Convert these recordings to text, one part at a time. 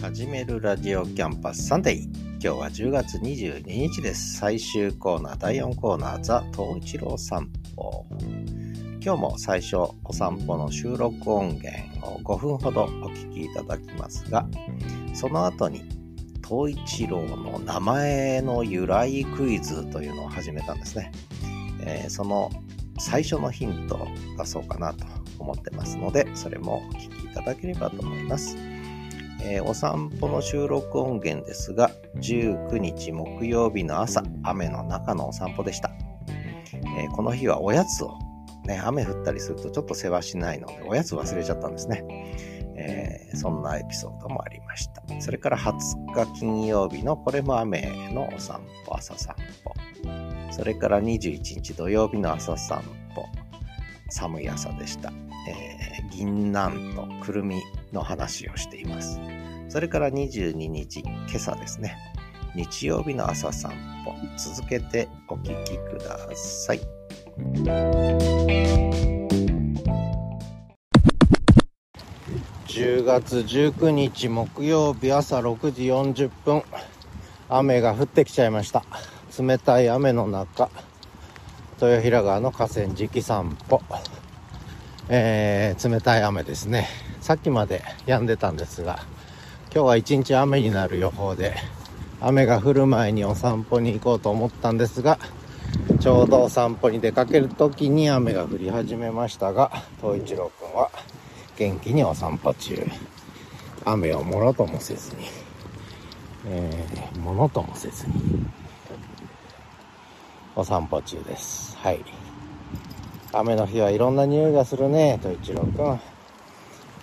始めるラジオキャンパスサンデー。今日は10月22日です。最終コーナー第4コーナー The 冬一郎さんぽ今日も最初お散歩の収録音源を5分ほどお聞きいただきますがその後に冬一郎の名前の由来クイズというのを始めたんですね、えー、その最初のヒントを出そうかなと思ってますのでそれもお聞きいただければと思いますえー、お散歩の収録音源ですが、19日木曜日の朝、雨の中のお散歩でした。えー、この日はおやつを、ね、雨降ったりするとちょっと世話しないので、おやつ忘れちゃったんですね。えー、そんなエピソードもありました。それから20日金曜日のこれも雨のお散歩、朝散歩。それから21日土曜日の朝散歩。寒い朝でした。えー、銀杏とくるみの話をしています。それから22日、今朝ですね。日曜日の朝散歩、続けてお聞きください。月19日木曜日朝6時40分、雨が降ってきちゃいました。冷たい雨の中、豊平川の河川敷散歩。えー、冷たい雨ですね。さっきまで止んでたんですが、今日は一日雨になる予報で、雨が降る前にお散歩に行こうと思ったんですが、ちょうどお散歩に出かける時に雨が降り始めましたが、東一郎くんは元気にお散歩中。雨をもろともせずに、えー、ものともせずに、お散歩中です。はい。雨の日はいろんな匂いがするね、東一郎くん。今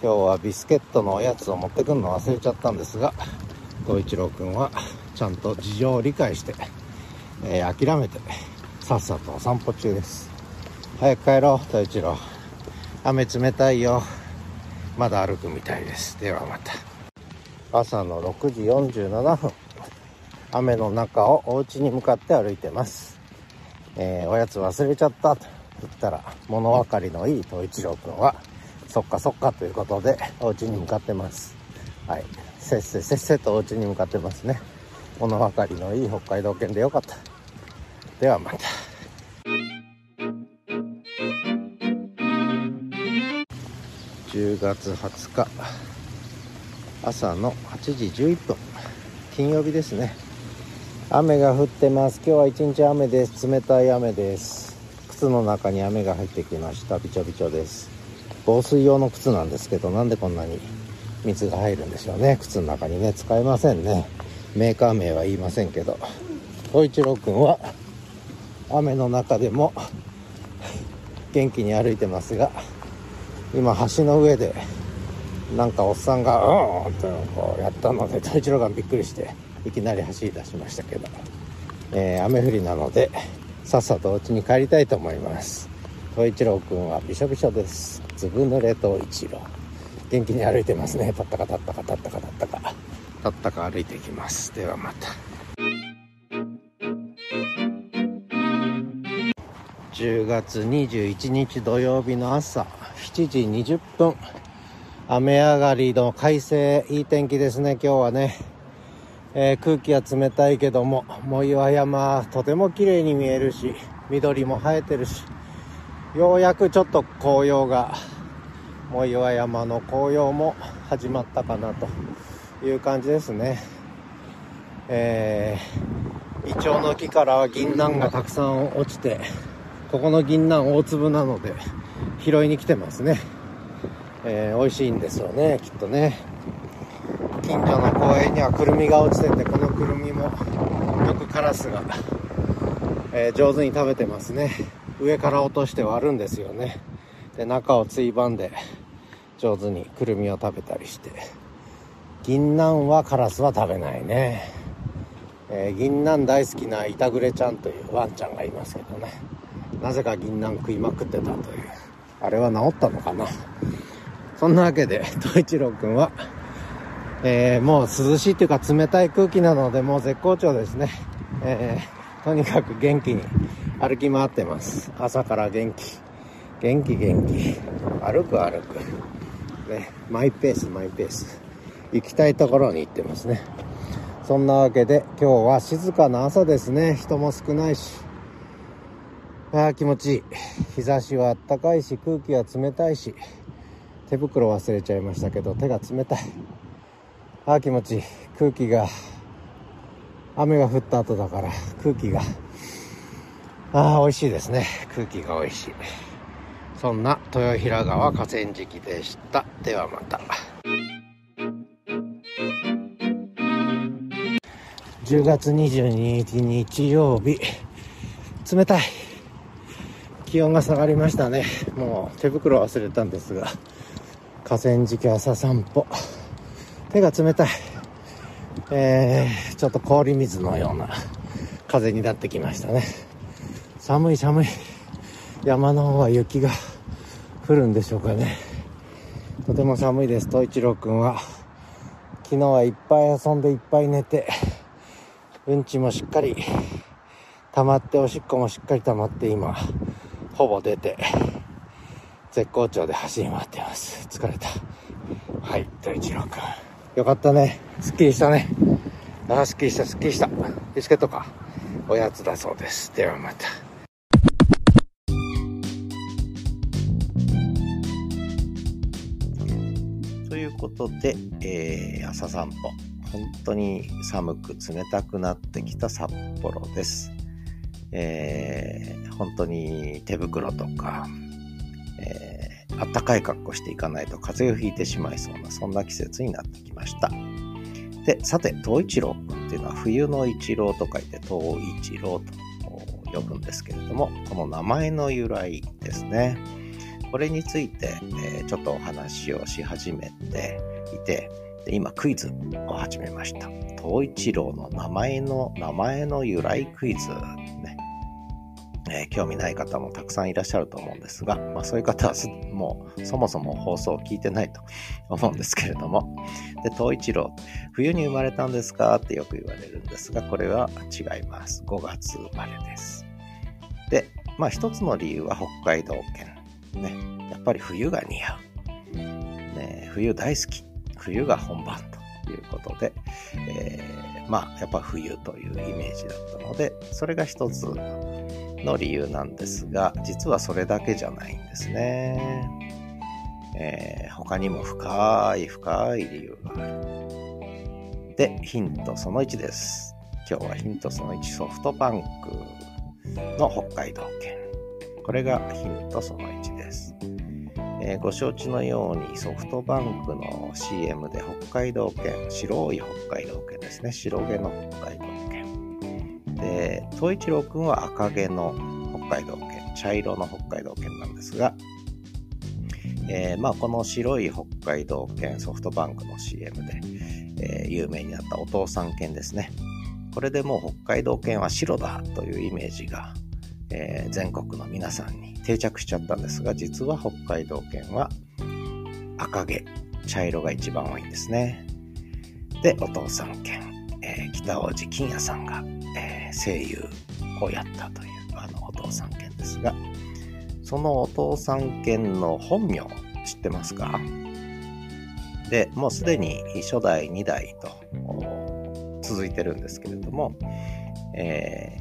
日はビスケットのおやつを持ってくるの忘れちゃったんですが、東一郎くんはちゃんと事情を理解して、えー、諦めて、さっさとお散歩中です。早く帰ろう、東一郎。雨冷たいよ。まだ歩くみたいです。ではまた。朝の6時47分。雨の中をお家に向かって歩いてます。えー、おやつ忘れちゃったと言ったら、物分かりのいい東一郎くんは、そっかそっかということで、お家に向かってます。はい。せっせせっせとお家に向かってますね。物分かりのいい北海道犬でよかった。ではまた。10月20日。朝の8時11分。金曜日ですね。雨が降ってます。今日は一日雨です。冷たい雨です。靴の中に雨が入ってきました。びちょびちょです。防水用の靴なんですけどなんでこんなに水が入るんでしょうね。靴の中にね使えませんね。メーカー名は言いませんけど。小一郎くんは雨の中でも元気に歩いてますが今橋の上でなんかおっさんが「うん」とこうやったので小一郎がびっくりしていきなり走り出しましたけど、えー、雨降りなのでさっさとお家に帰りたいと思います。小一郎くんはびしょびしょです。ずぶ濡れと一郎。元気に歩いてますね。たったかたったかたったかたったか。たったか歩いていきます。ではまた。10月21日土曜日の朝7時20分。雨上がりの快晴いい天気ですね今日はね、えー、空気は冷たいけども藻岩山とても綺麗に見えるし緑も生えてるしようやくちょっと紅葉が藻岩山の紅葉も始まったかなという感じですね。えー、イチョウの木からは銀杏がたくさん落ちてここの銀杏大粒なので拾いに来てますね、えー、美味しいんですよねきっとね。近所の公園にはくるみが落ちててこのくるみもよくカラスが、えー、上手に食べてますね。上から落として割るんですよね。で中をついばんで上手にくるみを食べたりして。銀杏はカラスは食べないね、えー、銀杏大好きなイタグレちゃんというワンちゃんがいますけどね。なぜか銀杏食いまくってたというあれは治ったのかなそんなわけで東一郎くんはえー、もう涼しいっていうか冷たい空気なのでもう絶好調ですね。えー、とにかく元気に歩き回ってます。朝から元気。元気元気。歩く歩く。ね、マイペースマイペース。行きたいところに行ってますね。そんなわけで今日は静かな朝ですね。人も少ないし。ああ、気持ちいい。日差しはあったかいし、空気は冷たいし、手袋忘れちゃいましたけど、手が冷たい。ああ、気持ちいい。空気が、雨が降った後だから、空気が、ああ、美味しいですね。空気が美味しい。そんな豊平川河川敷でした。ではまた。10月22日日曜日。冷たい。気温が下がりましたね。もう手袋忘れたんですが、河川敷朝散歩。手が冷たい。えー、ちょっと氷水のような風になってきましたね。寒い寒い。山の方は雪が降るんでしょうかね。とても寒いです。東一郎くんは、昨日はいっぱい遊んでいっぱい寝て、うんちもしっかり溜まって、おしっこもしっかり溜まって今、ほぼ出て、絶好調で走り回っています。疲れた。はい、と一郎くん。よかったね。すっきりしたね。ああ、すっきりした、すっきりした。ビスケットか。おやつだそうです。ではまた。ということで、えー、朝散歩。本当に寒く冷たくなってきた札幌です。えー、本当に手袋とか、えー、あったかい格好していかないと風邪をひいてしまいそうな、そんな季節になってきました。で、さて、東一郎君っていうのは冬の一郎と書いて東一郎と呼ぶんですけれども、この名前の由来ですね。これについて、えー、ちょっとお話をし始めていて、で今クイズを始めました。東一郎の名前の、名前の由来クイズえー、興味ない方もたくさんいらっしゃると思うんですが、まあ、そういう方はもうそもそも放送を聞いてないと思うんですけれども、で、東一郎、冬に生まれたんですかってよく言われるんですが、これは違います。5月生まれです。で、まあ一つの理由は北海道犬。ね、やっぱり冬が似合う。ね、冬大好き。冬が本番ということで、えー、まあやっぱ冬というイメージだったので、それが一つの理由なんですが、実はそれだけじゃないんですね。えー、他にも深い深い理由がある。で、ヒントその1です。今日はヒントその1、ソフトバンクの北海道犬。これがヒントその1です。えー、ご承知のようにソフトバンクの CM で北海道犬、白い北海道犬ですね。白毛の北海道で、東一郎くんは赤毛の北海道犬、茶色の北海道犬なんですが、えー、まあこの白い北海道犬ソフトバンクの CM で、えー、有名になったお父さん犬ですね。これでもう北海道犬は白だというイメージが、えー、全国の皆さんに定着しちゃったんですが、実は北海道犬は赤毛、茶色が一番多いんですね。で、お父さん犬、え、北大路金也さんが、え、声優をやったというあのお父さん犬ですが、そのお父さん犬の本名知ってますか？で、もうすでに初代、2代と続いてるんですけれども、え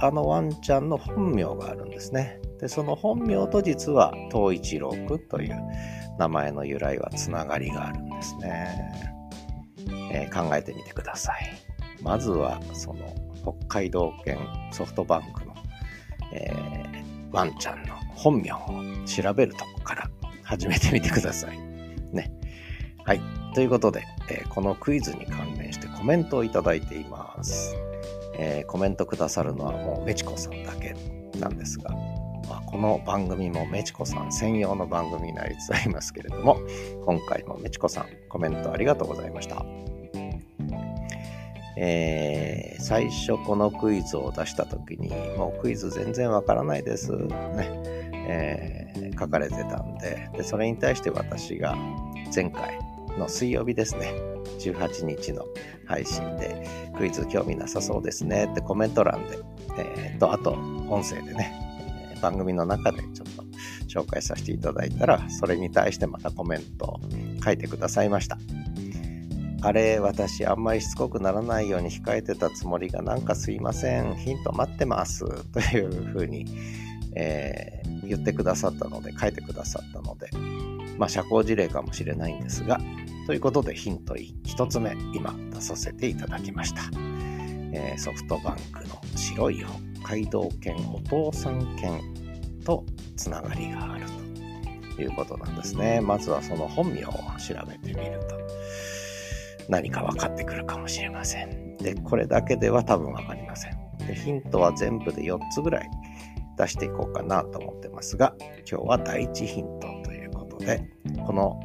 ー、あのワンちゃんの本名があるんですね。で、その本名と実は東一郎くんという名前の由来はつながりがあるんですね。えー、考えてみてください。まずは、その、北海道犬ソフトバンクの、えー、ワンちゃんの本名を調べるとこから始めてみてください。ね。はい。ということで、えー、このクイズに関連してコメントをいただいています。えー、コメントくださるのはもうメチコさんだけなんですが、まあ、この番組もメチコさん専用の番組になりつつありますけれども、今回もメチコさんコメントありがとうございました。えー、最初このクイズを出した時に、もうクイズ全然わからないです、ね、えー、書かれてたんでで、それに対して私が前回、の水曜日ですね。18日の配信で、クイズ興味なさそうですねってコメント欄で、えー、と、あと、音声でね、番組の中でちょっと紹介させていただいたら、それに対してまたコメントを書いてくださいました。あれ、私あんまりしつこくならないように控えてたつもりがなんかすいません、ヒント待ってます。というふうに、えー、言ってくださったので、書いてくださったので、まあ社交辞令かもしれないんですが、ということでヒント1つ目、今出させていただきました。えー、ソフトバンクの白い北海道犬お父さん犬とつながりがあるということなんですね。まずはその本名を調べてみると。何か分かってくるかもしれません。で、これだけでは多分分かりません。で、ヒントは全部で4つぐらい出していこうかなと思ってますが、今日は第1ヒントということで、この、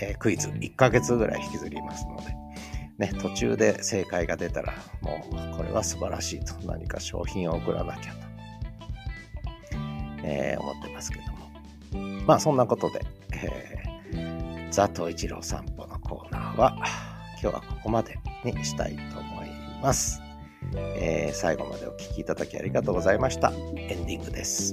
え、クイズ1ヶ月ぐらい引きずりますので、ね、途中で正解が出たら、もうこれは素晴らしいと何か商品を送らなきゃと、えー、思ってますけども。まあそんなことで、えー、ザ・トイチロー散歩のコーナーは、今日はここまでにしたいと思います。えー、最後までお聴きいただきありがとうございました。エンディングです。